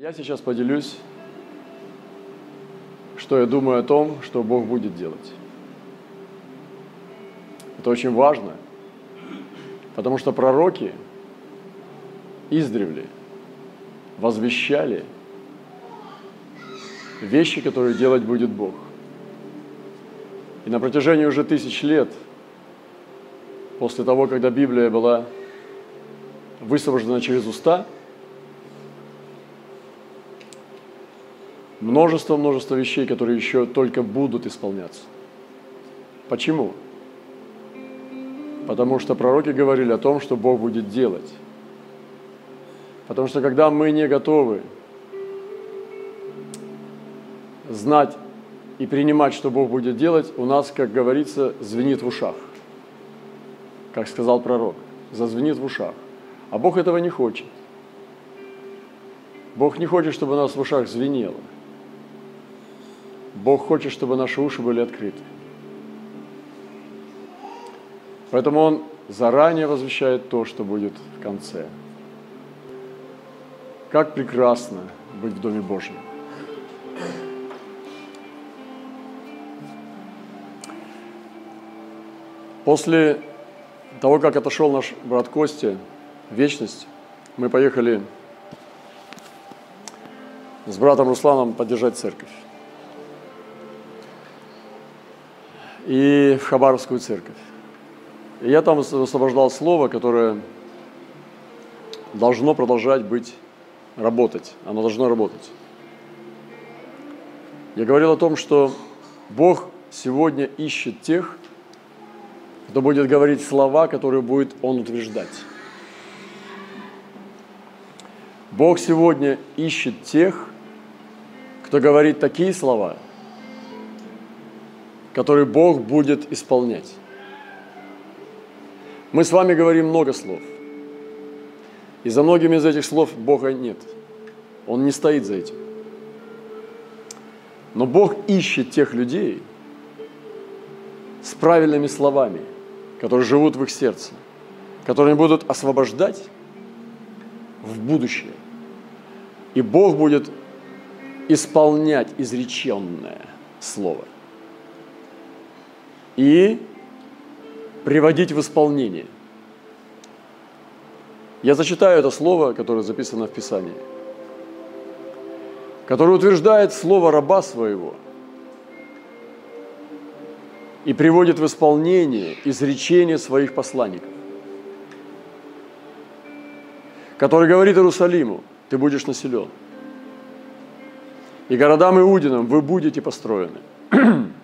Я сейчас поделюсь, что я думаю о том, что Бог будет делать. Это очень важно, потому что пророки издревле возвещали вещи, которые делать будет Бог. И на протяжении уже тысяч лет, после того, когда Библия была высвобождена через уста – множество-множество вещей, которые еще только будут исполняться. Почему? Потому что пророки говорили о том, что Бог будет делать. Потому что когда мы не готовы знать и принимать, что Бог будет делать, у нас, как говорится, звенит в ушах. Как сказал пророк, зазвенит в ушах. А Бог этого не хочет. Бог не хочет, чтобы у нас в ушах звенело. Бог хочет, чтобы наши уши были открыты. Поэтому Он заранее возвещает то, что будет в конце. Как прекрасно быть в Доме Божьем. После того, как отошел наш брат Костя в вечность, мы поехали с братом Русланом поддержать церковь. И в Хабаровскую церковь. И я там освобождал слово, которое должно продолжать быть, работать. Оно должно работать. Я говорил о том, что Бог сегодня ищет тех, кто будет говорить слова, которые будет Он утверждать. Бог сегодня ищет тех, кто говорит такие слова – который Бог будет исполнять. Мы с вами говорим много слов. И за многими из этих слов Бога нет. Он не стоит за этим. Но Бог ищет тех людей с правильными словами, которые живут в их сердце, которые будут освобождать в будущее. И Бог будет исполнять изреченное слово – и приводить в исполнение. Я зачитаю это слово, которое записано в Писании, которое утверждает слово раба своего и приводит в исполнение изречение своих посланников, который говорит Иерусалиму, ты будешь населен, и городам Иудинам вы будете построены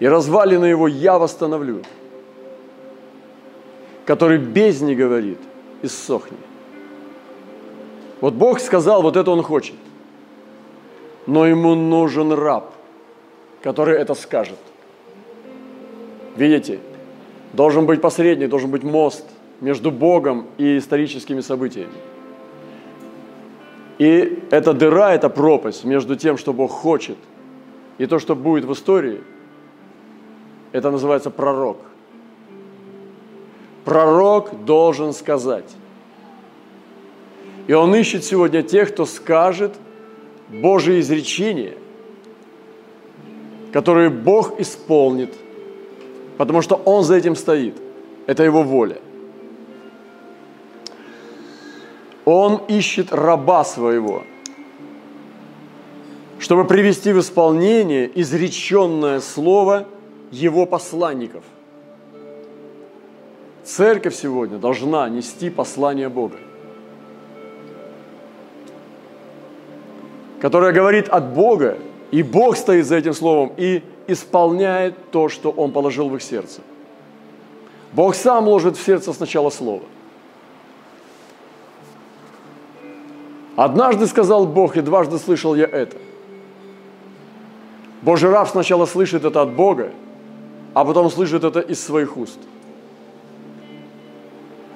и развалины его я восстановлю, который без не говорит, иссохни. Вот Бог сказал, вот это Он хочет. Но ему нужен раб, который это скажет. Видите, должен быть посредник, должен быть мост между Богом и историческими событиями. И эта дыра, эта пропасть между тем, что Бог хочет, и то, что будет в истории – это называется пророк. Пророк должен сказать. И он ищет сегодня тех, кто скажет Божие изречения, которые Бог исполнит, потому что Он за этим стоит. Это Его воля. Он ищет раба своего, чтобы привести в исполнение изреченное слово – его посланников. Церковь сегодня должна нести послание Бога, которое говорит от Бога, и Бог стоит за этим словом и исполняет то, что Он положил в их сердце. Бог сам ложит в сердце сначала слово. Однажды сказал Бог, и дважды слышал я это. Божий раб сначала слышит это от Бога, а потом слышит это из своих уст.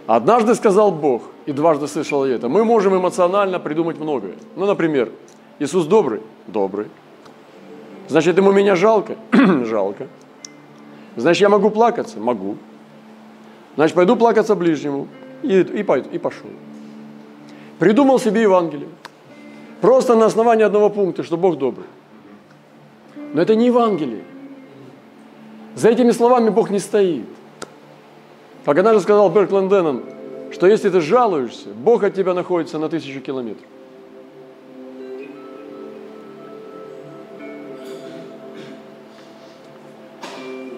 Однажды сказал Бог, и дважды слышал я это. Мы можем эмоционально придумать многое. Ну, например, Иисус добрый? Добрый. Значит, ему меня жалко? жалко. Значит, я могу плакаться? Могу. Значит, пойду плакаться ближнему. И, и, пойду, и пошел. придумал себе Евангелие. Просто на основании одного пункта, что Бог добрый. Но это не Евангелие. За этими словами Бог не стоит. Как однажды сказал Берк Лэнденнон, что если ты жалуешься, Бог от тебя находится на тысячу километров.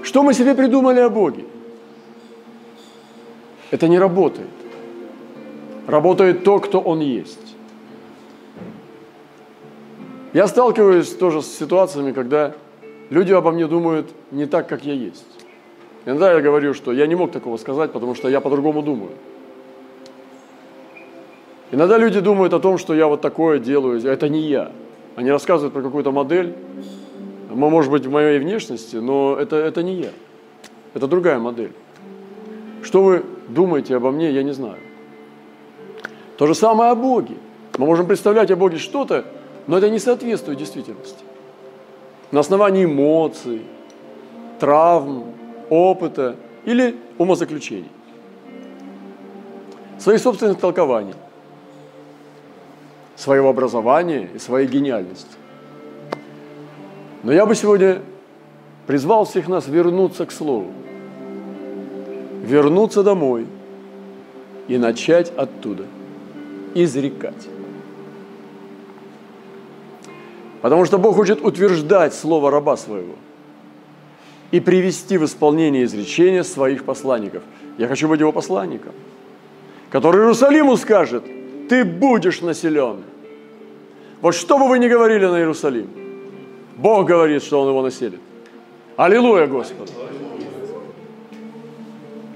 Что мы себе придумали о Боге? Это не работает. Работает то, кто Он есть. Я сталкиваюсь тоже с ситуациями, когда люди обо мне думают не так, как я есть. Иногда я говорю, что я не мог такого сказать, потому что я по-другому думаю. Иногда люди думают о том, что я вот такое делаю, это не я. Они рассказывают про какую-то модель, может быть, в моей внешности, но это, это не я. Это другая модель. Что вы думаете обо мне, я не знаю. То же самое о Боге. Мы можем представлять о Боге что-то, но это не соответствует действительности. На основании эмоций, травм, опыта или умозаключений. Своих собственных толкований, своего образования и своей гениальности. Но я бы сегодня призвал всех нас вернуться к Слову, вернуться домой и начать оттуда изрекать. Потому что Бог хочет утверждать слово раба своего и привести в исполнение изречения своих посланников. Я хочу быть его посланником, который Иерусалиму скажет, ты будешь населен. Вот что бы вы ни говорили на Иерусалим – Бог говорит, что Он его населит. Аллилуйя, Господи.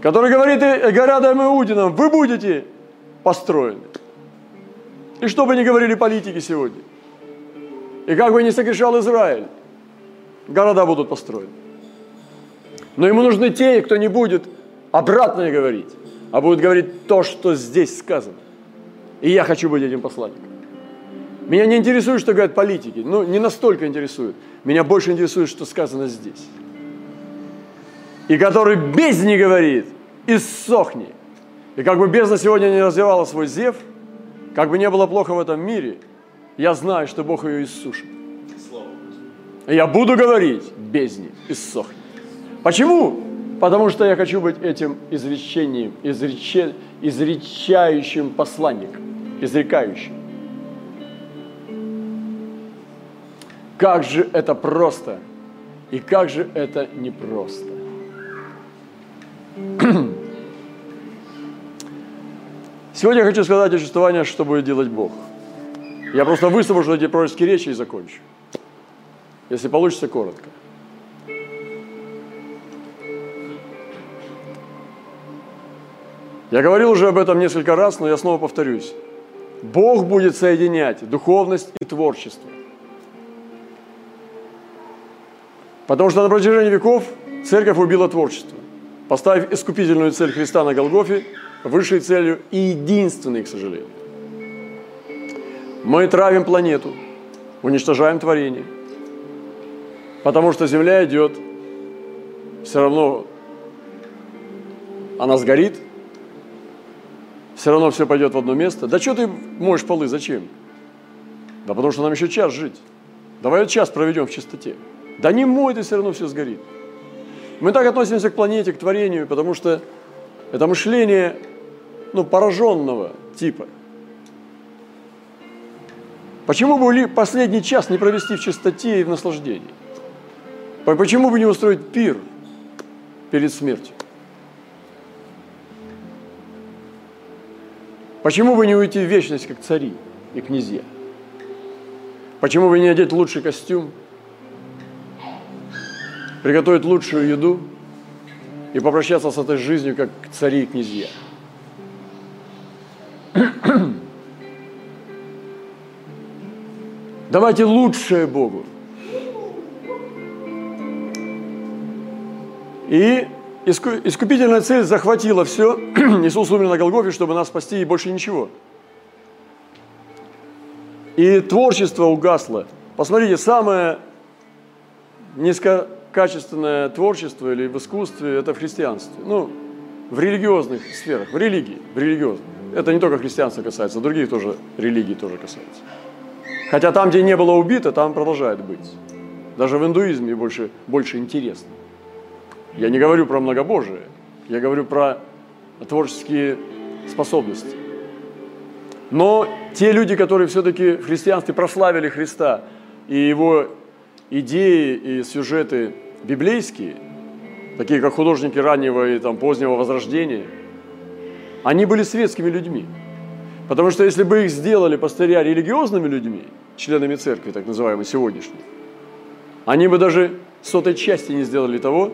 Который говорит городам Иудинам, вы будете построены. И что бы ни говорили политики сегодня, и как бы ни согрешал Израиль, города будут построены. Но ему нужны те, кто не будет обратное говорить, а будет говорить то, что здесь сказано. И я хочу быть этим посланником. Меня не интересует, что говорят политики. Ну, не настолько интересует. Меня больше интересует, что сказано здесь. И который без не говорит, иссохни. И как бы бездна сегодня не развивала свой зев, как бы не было плохо в этом мире, я знаю, что Бог ее иссушит. Я буду говорить бездне, иссохни. Почему? Потому что я хочу быть этим изречением, изрече, изречающим посланником, изрекающим. Как же это просто и как же это непросто. Сегодня я хочу сказать о чувствовании, что будет делать Бог. Я просто высвобожу эти пророческие речи и закончу. Если получится, коротко. Я говорил уже об этом несколько раз, но я снова повторюсь. Бог будет соединять духовность и творчество. Потому что на протяжении веков церковь убила творчество, поставив искупительную цель Христа на Голгофе высшей целью и единственной, к сожалению. Мы травим планету, уничтожаем творение, потому что Земля идет, все равно она сгорит, все равно все пойдет в одно место. Да что ты моешь полы, зачем? Да потому что нам еще час жить. Давай час проведем в чистоте. Да не мой, ты все равно все сгорит. Мы так относимся к планете, к творению, потому что это мышление ну, пораженного типа. Почему бы последний час не провести в чистоте и в наслаждении? Почему бы не устроить пир перед смертью? Почему бы не уйти в вечность, как цари и князья? Почему бы не одеть лучший костюм, приготовить лучшую еду и попрощаться с этой жизнью, как цари и князья. Давайте лучшее Богу. И искупительная цель захватила все. Иисус умер на Голгофе, чтобы нас спасти, и больше ничего. И творчество угасло. Посмотрите, самое низко качественное творчество или в искусстве, это в христианстве. Ну, в религиозных сферах, в религии, в религиозных. это не только христианства касается, других тоже религий тоже касается. Хотя там, где не было убито, там продолжает быть. Даже в индуизме больше, больше интересно. Я не говорю про многобожие, я говорю про творческие способности. Но те люди, которые все-таки в христианстве прославили Христа и его идеи и сюжеты библейские, такие как художники раннего и там, позднего возрождения, они были светскими людьми. Потому что если бы их сделали пастыря религиозными людьми, членами церкви, так называемой сегодняшней, они бы даже сотой части не сделали того,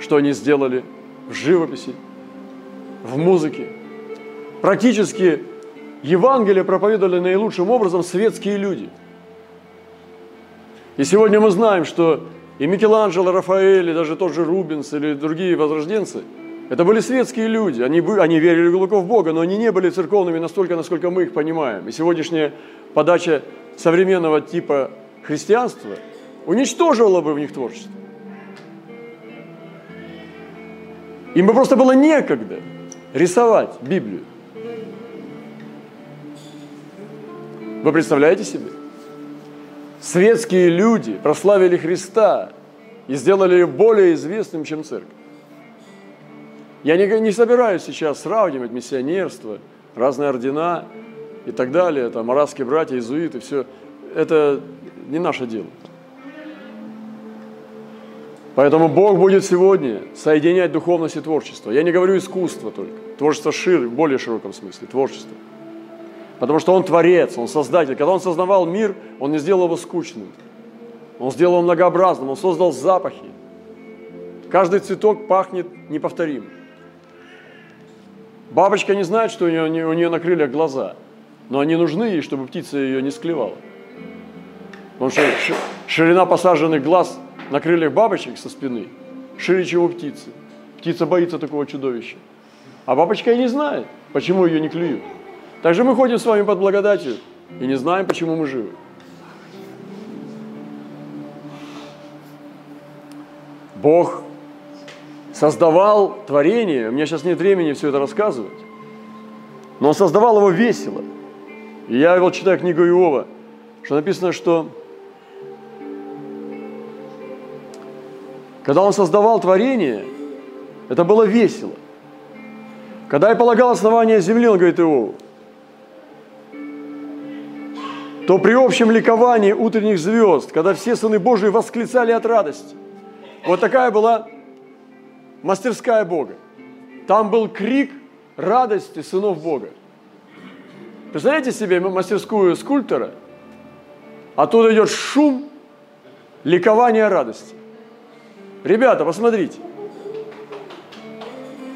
что они сделали в живописи, в музыке. Практически Евангелие проповедовали наилучшим образом светские люди. И сегодня мы знаем, что и Микеланджело, Рафаэль, и даже тот же Рубинс или другие возрожденцы – это были светские люди, они, они верили глубоко в Бога, но они не были церковными настолько, насколько мы их понимаем. И сегодняшняя подача современного типа христианства уничтожила бы в них творчество. Им бы просто было некогда рисовать Библию. Вы представляете себе? Светские люди прославили Христа и сделали его более известным, чем церковь. Я не, не собираюсь сейчас сравнивать миссионерство, разные ордена и так далее, там, арабские братья, иезуиты, все. Это не наше дело. Поэтому Бог будет сегодня соединять духовность и творчество. Я не говорю искусство только. Творчество шире, в более широком смысле. Творчество. Потому что Он творец, Он создатель. Когда Он создавал мир, Он не сделал его скучным. Он сделал его многообразным, Он создал запахи. Каждый цветок пахнет неповторимо. Бабочка не знает, что у нее, у нее на крыльях глаза, но они нужны ей, чтобы птица ее не склевала. Потому что ширина посаженных глаз на крыльях бабочек со спины шире, чем у птицы. Птица боится такого чудовища. А бабочка и не знает, почему ее не клюют. Также мы ходим с вами под благодатью и не знаем, почему мы живы. Бог создавал творение, у меня сейчас нет времени все это рассказывать, но он создавал его весело. Я вот читаю книгу Иова, что написано, что когда он создавал творение, это было весело. Когда я полагал основание земли, он говорит Иову, то при общем ликовании утренних звезд, когда все сыны Божии восклицали от радости. Вот такая была мастерская Бога. Там был крик радости сынов Бога. Представляете себе мастерскую скульптора? Оттуда идет шум ликования радости. Ребята, посмотрите.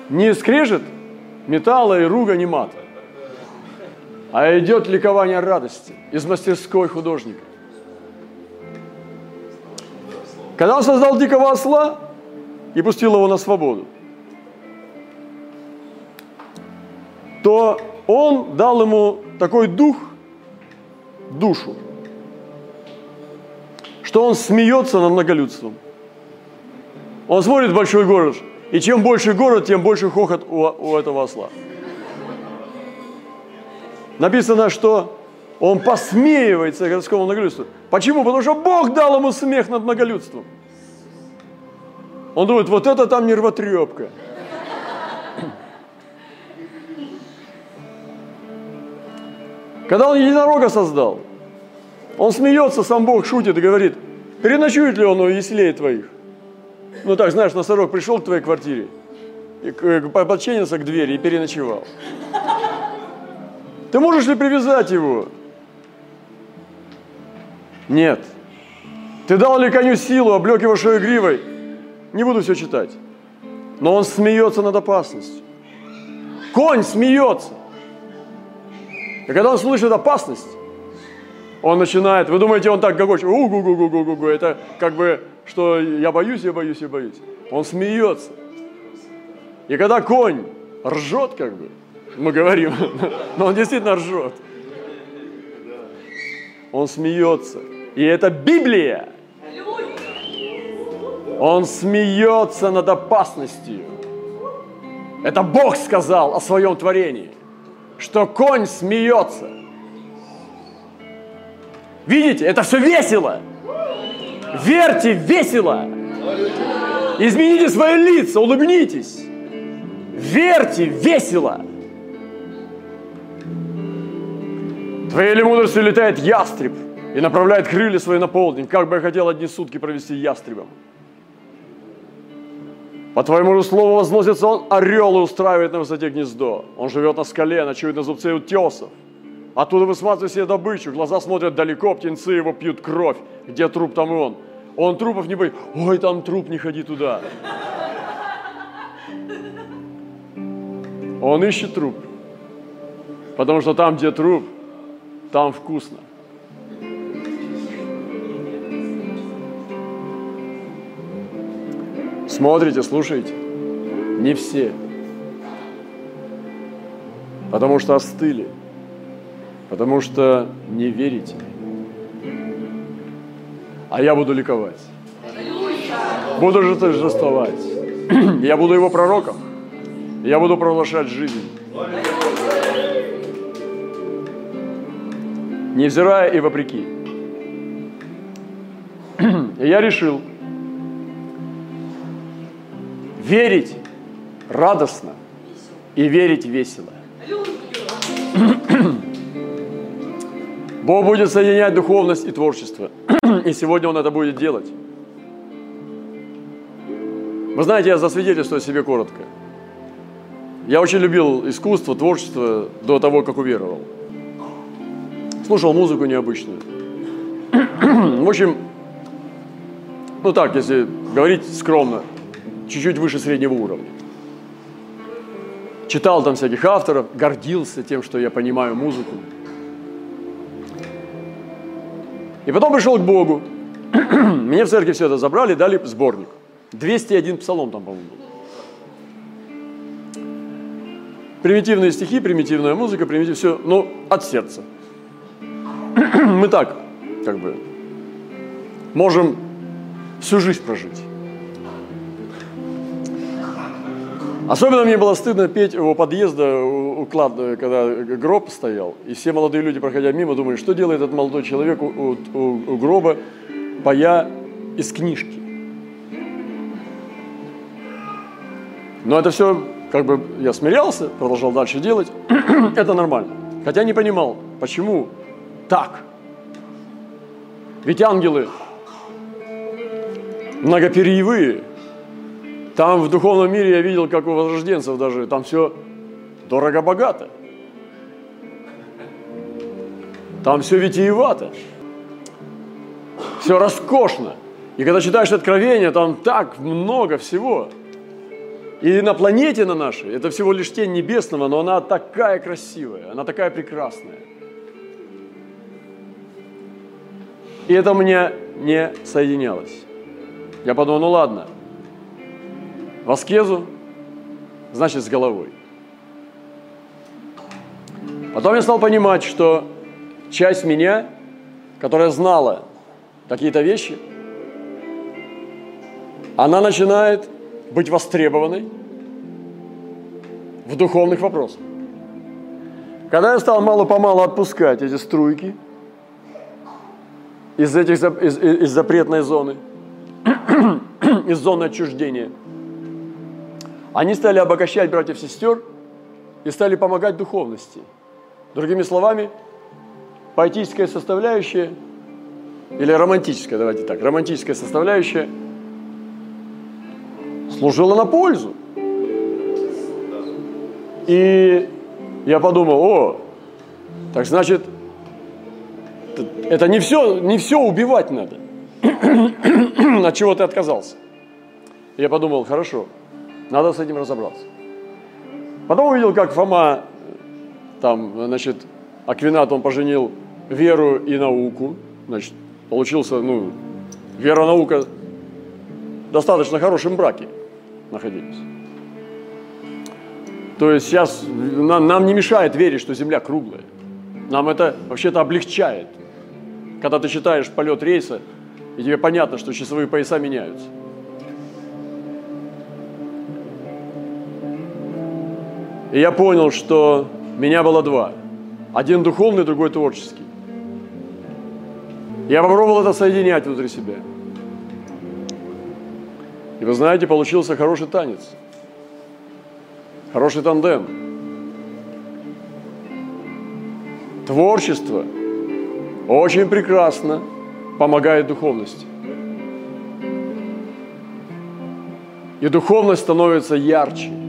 Не скрежет металла и руга, не мата, а идет ликование радости из мастерской художника. Когда он создал дикого осла, и пустил его на свободу, то он дал ему такой дух, душу, что он смеется над многолюдством. Он смотрит большой город, и чем больше город, тем больше хохот у, у этого осла. Написано, что он посмеивается городскому многолюдству. Почему? Потому что Бог дал ему смех над многолюдством. Он думает, вот это там нервотрепка. Когда он единорога создал, он смеется, сам Бог шутит и говорит, переночует ли он у яслей твоих? Ну так, знаешь, носорог пришел к твоей квартире, и подчинился к двери и переночевал. Ты можешь ли привязать его? Нет. Ты дал ли коню силу, облег его шею гривой? Не буду все читать. Но он смеется над опасностью. Конь смеется. И когда он слышит опасность, он начинает, вы думаете, он так гогочет, у гу гу гу гу гу гу это как бы, что я боюсь, я боюсь, я боюсь. Он смеется. И когда конь ржет, как бы, мы говорим, но он действительно ржет. Он смеется. И это Библия. Он смеется над опасностью. Это Бог сказал о своем творении. Что конь смеется. Видите, это все весело. Верьте, весело. Измените свои лица, улыбнитесь. Верьте, весело. Твоей ли мудростью летает ястреб и направляет крылья свои на полдень. Как бы я хотел одни сутки провести ястребом. По твоему слову возносится он, орел и устраивает на высоте гнездо. Он живет на скале, ночует на зубце утесов. Оттуда высматривает себе добычу, глаза смотрят далеко, птенцы его пьют кровь. Где труп, там и он. Он трупов не боится. Ой, там труп, не ходи туда. Он ищет труп. Потому что там, где труп, там вкусно. Смотрите, слушайте. Не все. Потому что остыли. Потому что не верите. А я буду ликовать. Буду же торжествовать. Я буду его пророком. Я буду провозглашать жизнь. Невзирая и вопреки. Я решил, верить радостно и верить весело. Бог будет соединять духовность и творчество. И сегодня Он это будет делать. Вы знаете, я засвидетельствую себе коротко. Я очень любил искусство, творчество до того, как уверовал. Слушал музыку необычную. В общем, ну так, если говорить скромно, чуть-чуть выше среднего уровня. Читал там всяких авторов, гордился тем, что я понимаю музыку. И потом пришел к Богу. Мне в церкви все это забрали, дали сборник. 201 псалом там, по-моему, был. Примитивные стихи, примитивная музыка, примитивное все, но от сердца. Мы так, как бы, можем всю жизнь прожить. Особенно мне было стыдно петь у подъезда, у, клада, когда гроб стоял, и все молодые люди, проходя мимо, думали, что делает этот молодой человек у, у, у гроба, поя из книжки. Но это все, как бы, я смирялся, продолжал дальше делать. это нормально. Хотя не понимал, почему так. Ведь ангелы многоперьевые – там в духовном мире я видел, как у возрожденцев даже, там все дорого-богато. Там все витиевато. Все роскошно. И когда читаешь Откровение, там так много всего. И на планете на нашей, это всего лишь тень небесного, но она такая красивая, она такая прекрасная. И это мне не соединялось. Я подумал, ну ладно, в аскезу, значит с головой. Потом я стал понимать, что часть меня, которая знала какие-то вещи, она начинает быть востребованной в духовных вопросах. Когда я стал мало-помалу отпускать эти струйки из, этих, из, из запретной зоны, из зоны отчуждения – они стали обогащать братьев и сестер и стали помогать духовности. Другими словами, поэтическая составляющая, или романтическая, давайте так, романтическая составляющая служила на пользу. И я подумал, о, так значит, это не все, не все убивать надо. От чего ты отказался? Я подумал, хорошо, надо с этим разобраться. Потом увидел, как Фома, там, значит, Аквинат, он поженил веру и науку. Значит, получился, ну, вера, наука достаточно хорошем браке находились. То есть сейчас нам, нам не мешает верить, что Земля круглая. Нам это вообще-то облегчает. Когда ты читаешь полет рейса, и тебе понятно, что часовые пояса меняются. И я понял, что Меня было два. Один духовный, другой творческий. Я попробовал это соединять внутри себя. И вы знаете, получился хороший танец. Хороший тандем. Творчество очень прекрасно помогает духовности. И духовность становится ярче.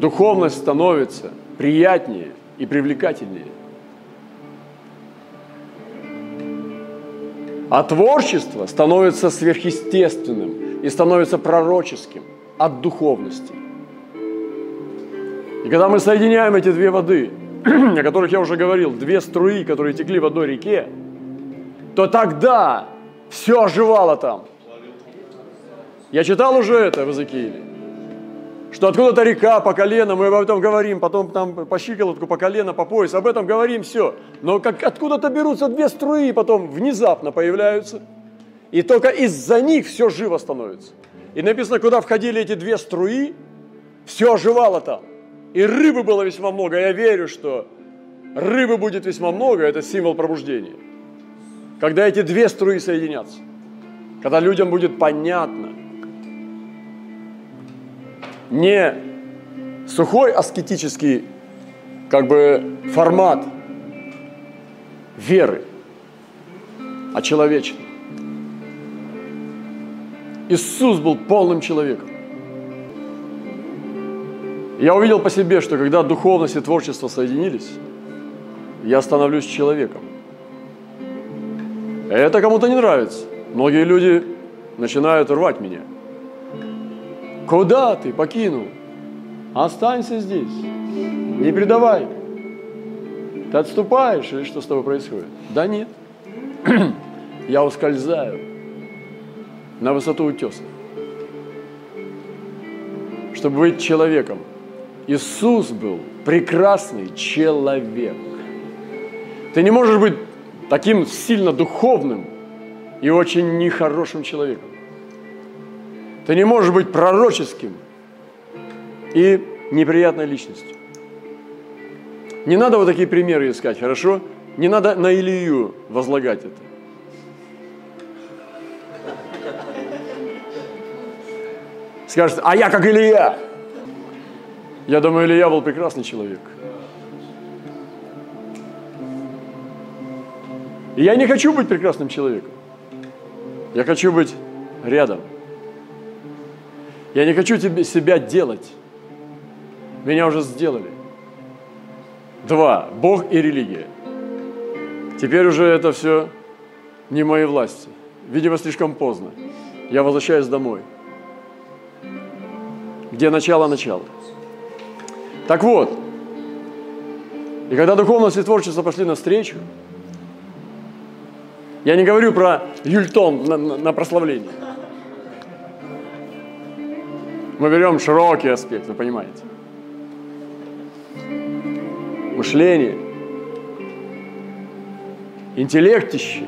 Духовность становится приятнее и привлекательнее. А творчество становится сверхъестественным и становится пророческим от духовности. И когда мы соединяем эти две воды, о которых я уже говорил, две струи, которые текли в одной реке, то тогда все оживало там. Я читал уже это в Иезекииле, что откуда-то река по колено, мы об этом говорим, потом там по щиколотку, по колено, по пояс, об этом говорим, все. Но как откуда-то берутся две струи, потом внезапно появляются, и только из-за них все живо становится. И написано, куда входили эти две струи, все оживало там. И рыбы было весьма много. Я верю, что рыбы будет весьма много, это символ пробуждения. Когда эти две струи соединятся, когда людям будет понятно, не сухой аскетический как бы формат веры, а человечный. Иисус был полным человеком. Я увидел по себе, что когда духовность и творчество соединились, я становлюсь человеком. Это кому-то не нравится. Многие люди начинают рвать меня. Куда ты покинул? Останься здесь. Не предавай. Ты отступаешь или что с тобой происходит? Да нет. Я ускользаю на высоту утесов, чтобы быть человеком, Иисус был прекрасный человек. Ты не можешь быть таким сильно духовным и очень нехорошим человеком. Ты не можешь быть пророческим и неприятной личностью. Не надо вот такие примеры искать, хорошо? Не надо на Илью возлагать это. Скажет, а я как Илья. Я думаю, Илья был прекрасный человек. И я не хочу быть прекрасным человеком. Я хочу быть рядом. Я не хочу тебе, себя делать. Меня уже сделали. Два. Бог и религия. Теперь уже это все не моей власти. Видимо, слишком поздно. Я возвращаюсь домой. Где начало-начало. Так вот, и когда духовность и творчество пошли навстречу, я не говорю про Юльтон на, на, на прославление. Мы берем широкий аспект, вы понимаете. Мышление, интеллектище.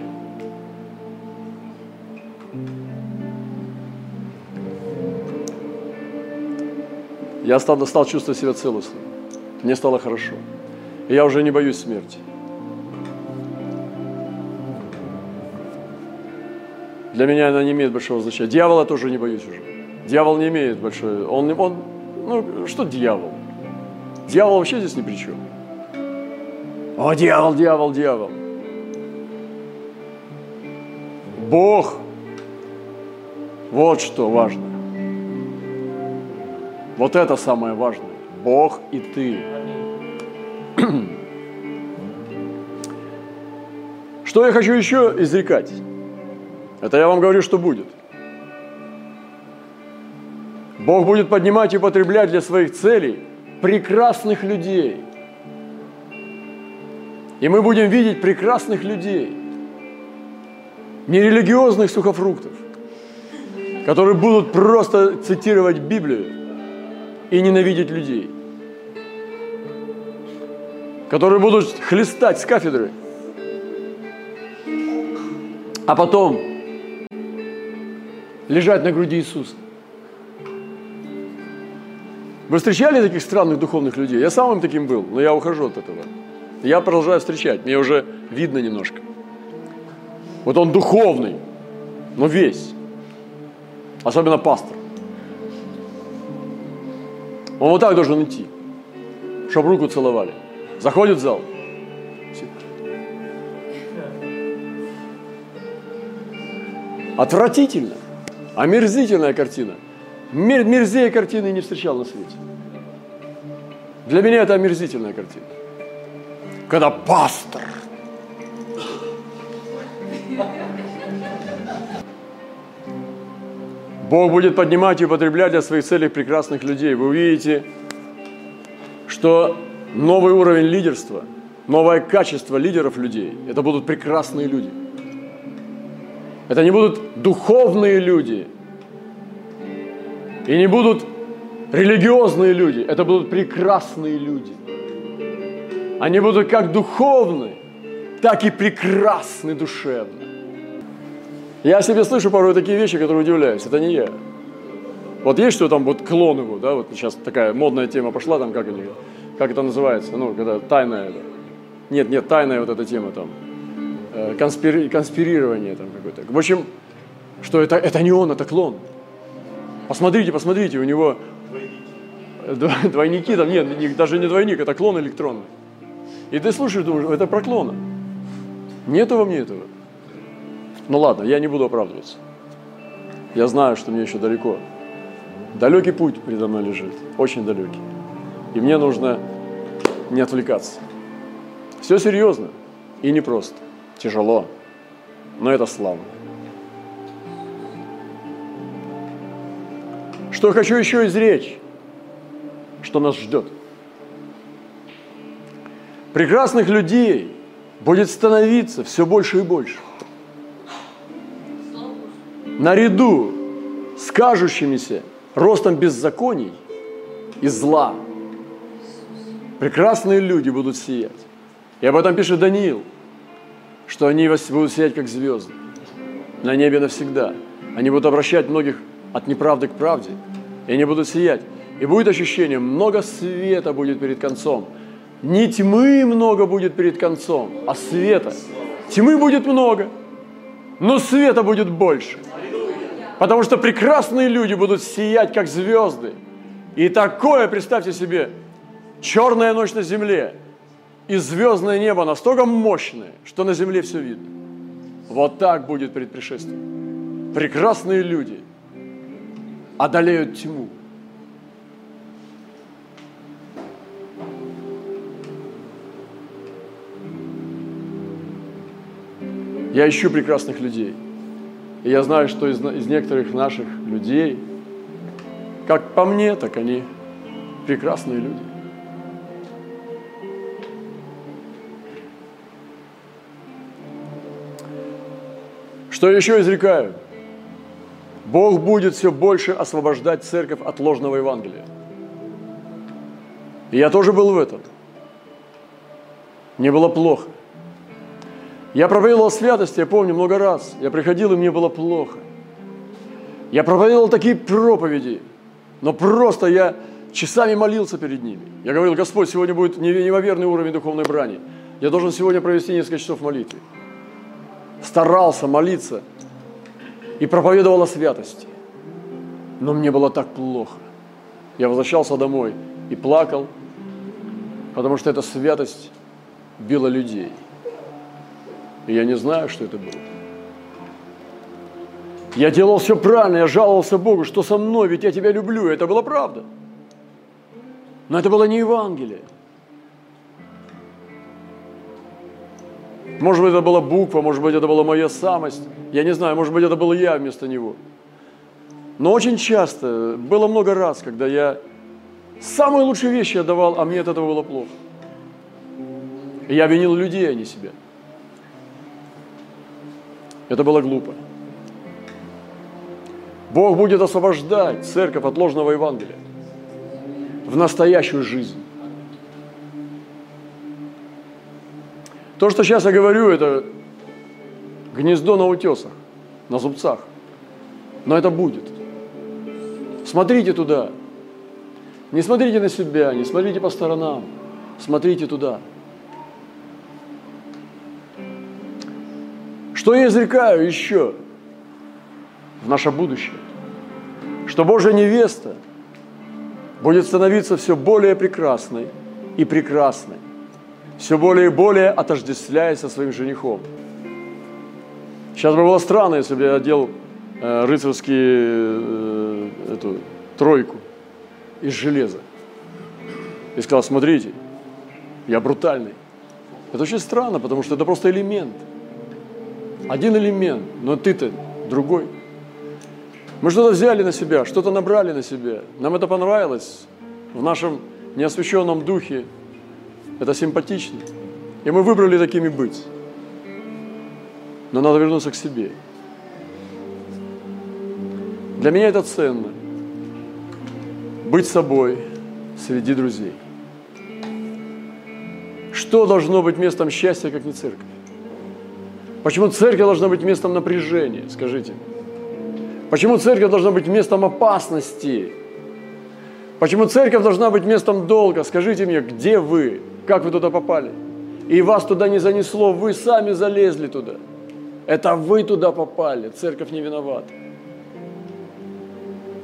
Я стал, стал чувствовать себя целостным. Мне стало хорошо. И я уже не боюсь смерти. Для меня она не имеет большого значения. Дьявола тоже не боюсь уже. Дьявол не имеет большой... Он, он, ну, что дьявол? Дьявол вообще здесь ни при чем. О, дьявол, дьявол, дьявол. Бог. Вот что важно. Вот это самое важное. Бог и ты. Что я хочу еще изрекать? Это я вам говорю, что будет. Бог будет поднимать и употреблять для своих целей прекрасных людей. И мы будем видеть прекрасных людей, нерелигиозных сухофруктов, которые будут просто цитировать Библию и ненавидеть людей, которые будут хлестать с кафедры, а потом лежать на груди Иисуса. Вы встречали таких странных духовных людей? Я сам им таким был, но я ухожу от этого. Я продолжаю встречать, мне уже видно немножко. Вот он духовный, но весь. Особенно пастор. Он вот так должен идти, чтобы руку целовали. Заходит в зал. Отвратительно. Омерзительная картина. Мер, мерзее картины не встречал на свете. Для меня это омерзительная картина. Когда пастор Бог будет поднимать и употреблять для своих целей прекрасных людей. Вы увидите, что новый уровень лидерства, новое качество лидеров людей – это будут прекрасные люди. Это не будут духовные люди – и не будут религиозные люди, это будут прекрасные люди. Они будут как духовны, так и прекрасны душевно. Я себе слышу порой такие вещи, которые удивляюсь. Это не я. Вот есть что там, вот клон его, да, вот сейчас такая модная тема пошла, там как они, как это называется, ну, когда тайная, нет, нет, тайная вот эта тема там, э, конспири, конспирирование там какое-то. В общем, что это, это не он, это клон. Посмотрите, посмотрите, у него двойники там, нет, даже не двойник, это клон электронный. И ты слушаешь, думаешь, это про клона. Нету во мне этого. Ну ладно, я не буду оправдываться. Я знаю, что мне еще далеко. Далекий путь передо мной лежит, очень далекий. И мне нужно не отвлекаться. Все серьезно и непросто. Тяжело, но это славно. Что хочу еще изречь, что нас ждет. Прекрасных людей будет становиться все больше и больше. Наряду с кажущимися ростом беззаконий и зла прекрасные люди будут сиять. И об этом пишет Даниил, что они будут сиять как звезды на небе навсегда. Они будут обращать многих от неправды к правде – и они будут сиять. И будет ощущение, много света будет перед концом. Не тьмы много будет перед концом, а света. Тьмы будет много, но света будет больше. Потому что прекрасные люди будут сиять, как звезды. И такое, представьте себе, черная ночь на земле и звездное небо настолько мощное, что на земле все видно. Вот так будет перед пришествием. Прекрасные люди – одолеют тьму. Я ищу прекрасных людей. И я знаю, что из, из некоторых наших людей, как по мне, так они прекрасные люди. Что еще изрекаю? Бог будет все больше освобождать церковь от ложного Евангелия. И я тоже был в этом. Мне было плохо. Я проповедовал святости, я помню, много раз. Я приходил, и мне было плохо. Я проповедовал такие проповеди, но просто я часами молился перед ними. Я говорил, Господь, сегодня будет неимоверный уровень духовной брани. Я должен сегодня провести несколько часов молитвы. Старался молиться – и проповедовал о святости. Но мне было так плохо. Я возвращался домой и плакал, потому что эта святость била людей. И я не знаю, что это было. Я делал все правильно, я жаловался Богу, что со мной, ведь я тебя люблю. Это была правда. Но это было не Евангелие. Может быть, это была буква, может быть, это была моя самость. Я не знаю, может быть, это был я вместо него. Но очень часто, было много раз, когда я самые лучшие вещи отдавал, а мне от этого было плохо. Я винил людей, а не себя. Это было глупо. Бог будет освобождать церковь от ложного Евангелия в настоящую жизнь. То, что сейчас я говорю, это гнездо на утесах, на зубцах. Но это будет. Смотрите туда. Не смотрите на себя, не смотрите по сторонам, смотрите туда. Что я изрекаю еще в наше будущее? Что Божья невеста будет становиться все более прекрасной и прекрасной, все более и более отождествляясь со своим женихом. Сейчас бы было странно, если бы я одел э, рыцарский э, эту тройку из железа и сказал, смотрите, я брутальный. Это очень странно, потому что это просто элемент. Один элемент, но ты-то другой. Мы что-то взяли на себя, что-то набрали на себя. Нам это понравилось в нашем неосвященном духе. Это симпатично. И мы выбрали такими быть. Но надо вернуться к себе. Для меня это ценно. Быть собой среди друзей. Что должно быть местом счастья, как не церковь? Почему церковь должна быть местом напряжения, скажите? Почему церковь должна быть местом опасности? Почему церковь должна быть местом долга? Скажите мне, где вы? Как вы туда попали? И вас туда не занесло, вы сами залезли туда. Это вы туда попали, церковь не виновата.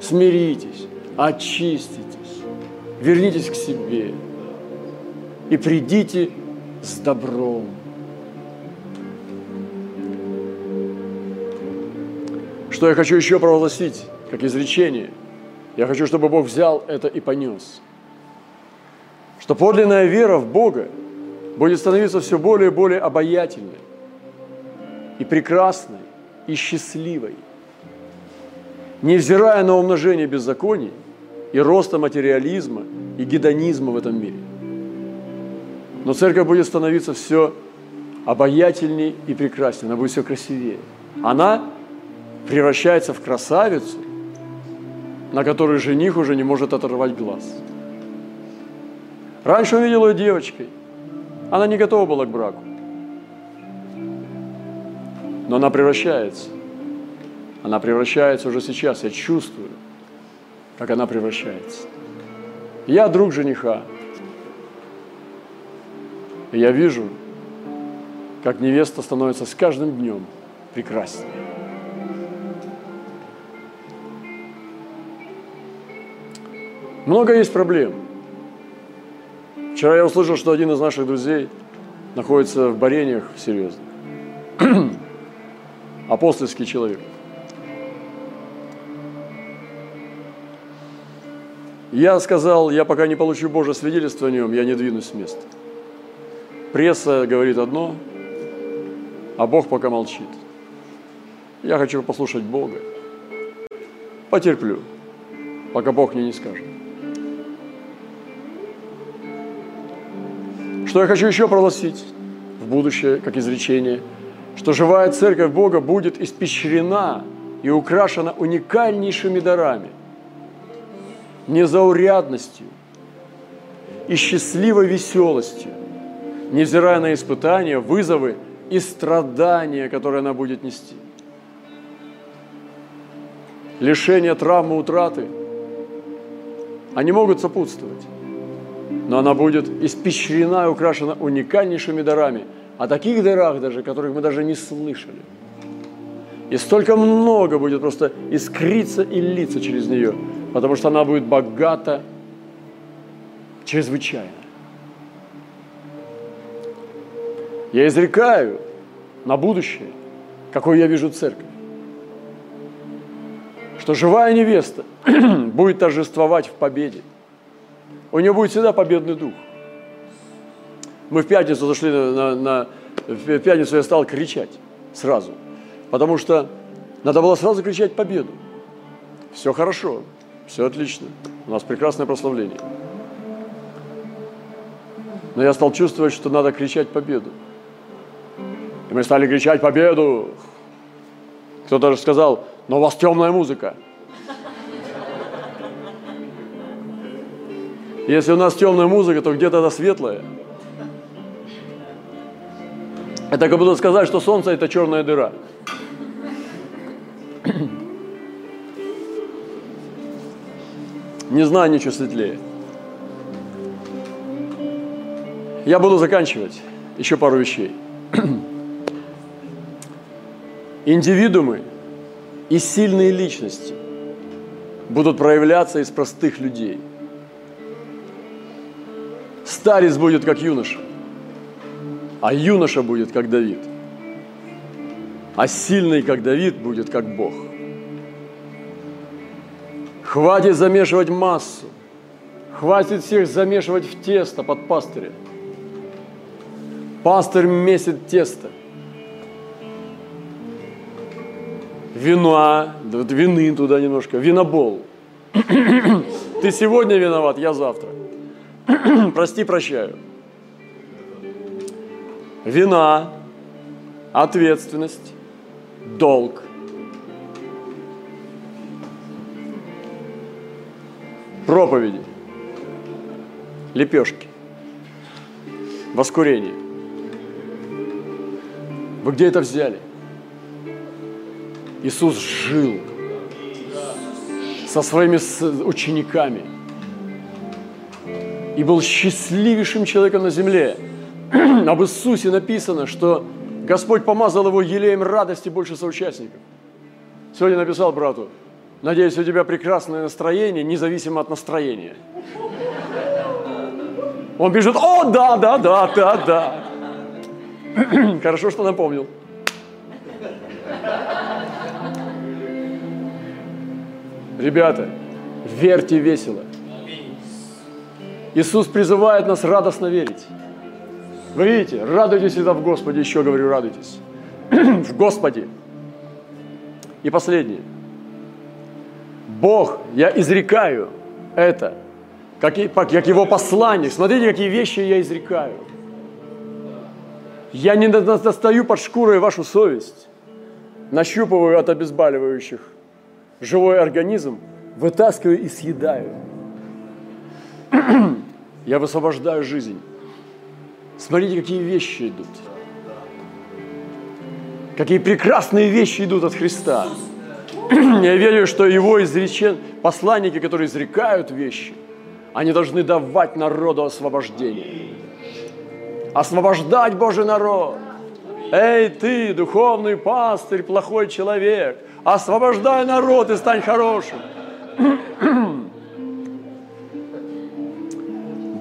Смиритесь, очиститесь, вернитесь к себе и придите с добром. Что я хочу еще провозгласить, как изречение? Я хочу, чтобы Бог взял это и понес. Что подлинная вера в Бога будет становиться все более и более обаятельной, и прекрасной, и счастливой, невзирая на умножение беззаконий и роста материализма и гедонизма в этом мире. Но церковь будет становиться все обаятельней и прекраснее, она будет все красивее. Она превращается в красавицу, на которую жених уже не может оторвать глаз. Раньше он видел ее девочкой. Она не готова была к браку. Но она превращается. Она превращается уже сейчас. Я чувствую, как она превращается. Я друг жениха. И я вижу, как невеста становится с каждым днем прекраснее. Много есть проблем. Вчера я услышал, что один из наших друзей находится в борениях серьезно. Апостольский человек. Я сказал, я пока не получу Божье свидетельство о нем, я не двинусь с места. Пресса говорит одно, а Бог пока молчит. Я хочу послушать Бога. Потерплю, пока Бог мне не скажет. Что я хочу еще прогласить в будущее, как изречение, что живая церковь Бога будет испещрена и украшена уникальнейшими дарами, незаурядностью и счастливой веселостью, невзирая на испытания, вызовы и страдания, которые она будет нести. Лишение, травмы, утраты, они могут сопутствовать но она будет испещрена и украшена уникальнейшими дарами, о таких дарах даже, которых мы даже не слышали. И столько много будет просто искриться и литься через нее, потому что она будет богата чрезвычайно. Я изрекаю на будущее, какой я вижу церковь, что живая невеста будет торжествовать в победе – у него будет всегда победный дух. Мы в пятницу зашли на, на, на в пятницу я стал кричать сразу, потому что надо было сразу кричать победу. Все хорошо, все отлично, у нас прекрасное прославление. Но я стал чувствовать, что надо кричать победу. И мы стали кричать победу. Кто-то даже сказал, но у вас темная музыка. Если у нас темная музыка, то где-то она светлая. Это как будто сказать, что солнце – это черная дыра. Не знаю ничего светлее. Я буду заканчивать. Еще пару вещей. Индивидуумы и сильные личности будут проявляться из простых людей – Старец будет как юноша, а юноша будет как Давид. А сильный, как Давид, будет как Бог. Хватит замешивать массу. Хватит всех замешивать в тесто под пастыря. Пастырь месит тесто. Вина, вины туда немножко, винобол. Ты сегодня виноват, я завтра. Прости, прощаю. Вина, ответственность, долг. Проповеди, лепешки, воскурение. Вы где это взяли? Иисус жил со своими учениками и был счастливейшим человеком на земле. Об Иисусе написано, что Господь помазал его елеем радости больше соучастников. Сегодня написал брату, надеюсь, у тебя прекрасное настроение, независимо от настроения. Он бежит, о, да, да, да, да, да. Хорошо, что напомнил. Ребята, верьте весело. Иисус призывает нас радостно верить. Вы видите, радуйтесь всегда в Господе, еще говорю, радуйтесь. в Господе. И последнее. Бог, я изрекаю это, как, как Его посланник. Смотрите, какие вещи я изрекаю. Я не достаю под шкурой вашу совесть, нащупываю от обезболивающих живой организм, вытаскиваю и съедаю. Я высвобождаю жизнь. Смотрите, какие вещи идут. Какие прекрасные вещи идут от Христа. Я верю, что его изречен, посланники, которые изрекают вещи, они должны давать народу освобождение. Освобождать Божий народ. Эй, ты, духовный пастырь, плохой человек, освобождай народ и стань хорошим.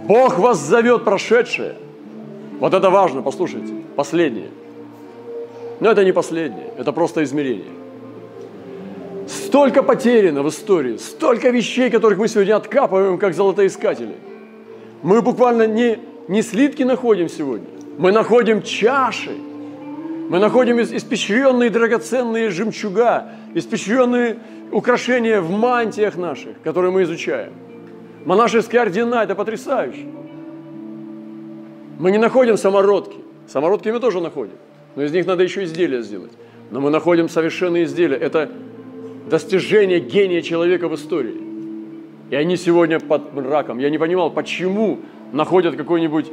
Бог вас зовет прошедшее. Вот это важно, послушайте. Последнее. Но это не последнее, это просто измерение. Столько потеряно в истории, столько вещей, которых мы сегодня откапываем, как золотоискатели. Мы буквально не, не слитки находим сегодня, мы находим чаши, мы находим испещренные драгоценные жемчуга, испещренные украшения в мантиях наших, которые мы изучаем. Монашеские ордена – это потрясающе. Мы не находим самородки. Самородки мы тоже находим. Но из них надо еще изделия сделать. Но мы находим совершенные изделия. Это достижение гения человека в истории. И они сегодня под мраком. Я не понимал, почему находят какой-нибудь,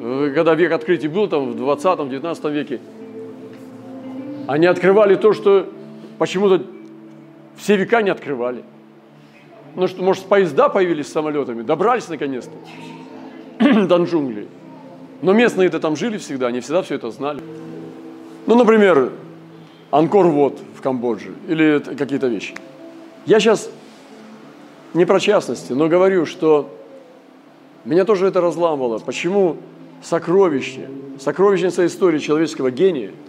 э, когда век открытий был, там в 20-19 веке, они открывали то, что почему-то все века не открывали. Ну что, может, поезда появились с самолетами, добрались наконец-то до джунглей. Но местные-то там жили всегда, они всегда все это знали. Ну, например, Анкор-Вот в Камбодже или какие-то вещи. Я сейчас не про частности, но говорю, что меня тоже это разламывало. Почему сокровище, сокровищница истории человеческого гения –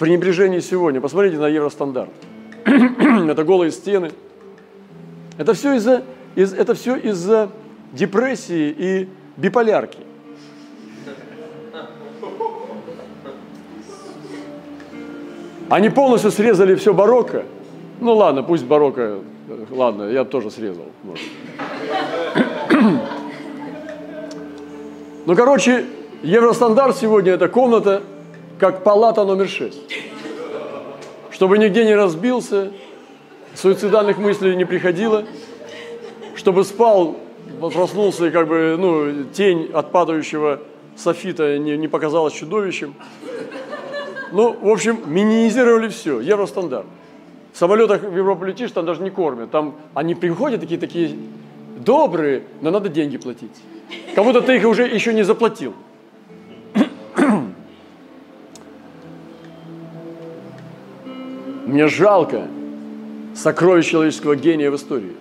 пренебрежении сегодня. Посмотрите на Евростандарт. это голые стены. Это все из-за из, это все из-за депрессии и биполярки. Они полностью срезали все барокко. Ну ладно, пусть барокко, ладно, я тоже срезал. Может. Ну, короче, Евростандарт сегодня это комната как палата номер шесть. Чтобы нигде не разбился, суицидальных мыслей не приходило, чтобы спал, проснулся и как бы, ну, тень от падающего софита не, не показалась чудовищем. Ну, в общем, минимизировали все, евростандарт. В самолетах в Европу летишь, там даже не кормят. Там они приходят такие, такие добрые, но надо деньги платить. Как будто ты их уже еще не заплатил. Мне жалко, сокровищ человеческого гения в истории.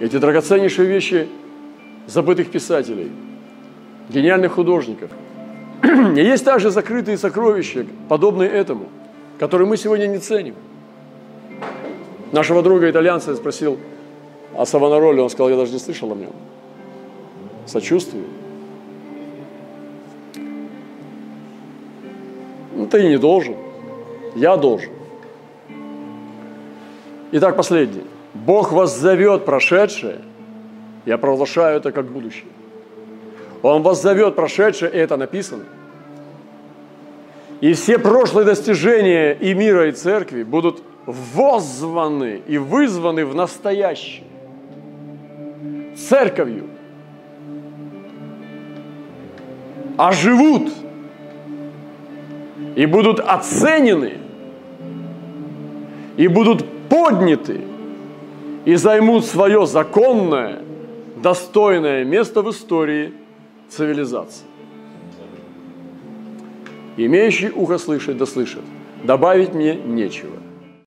Эти драгоценнейшие вещи забытых писателей, гениальных художников. И есть также закрытые сокровища, подобные этому, которые мы сегодня не ценим. Нашего друга итальянца я спросил о Савонароле, он сказал, я даже не слышал о нем. Сочувствую. Ну, ты не должен. Я должен. Итак, последний. Бог вас зовет прошедшее, я провозглашаю это как будущее. Он вас зовет прошедшее, и это написано. И все прошлые достижения и мира, и церкви будут воззваны и вызваны в настоящее церковью. Оживут и будут оценены, и будут подняты, и займут свое законное, достойное место в истории цивилизации. Имеющий ухо слышать, да слышит. Добавить мне нечего –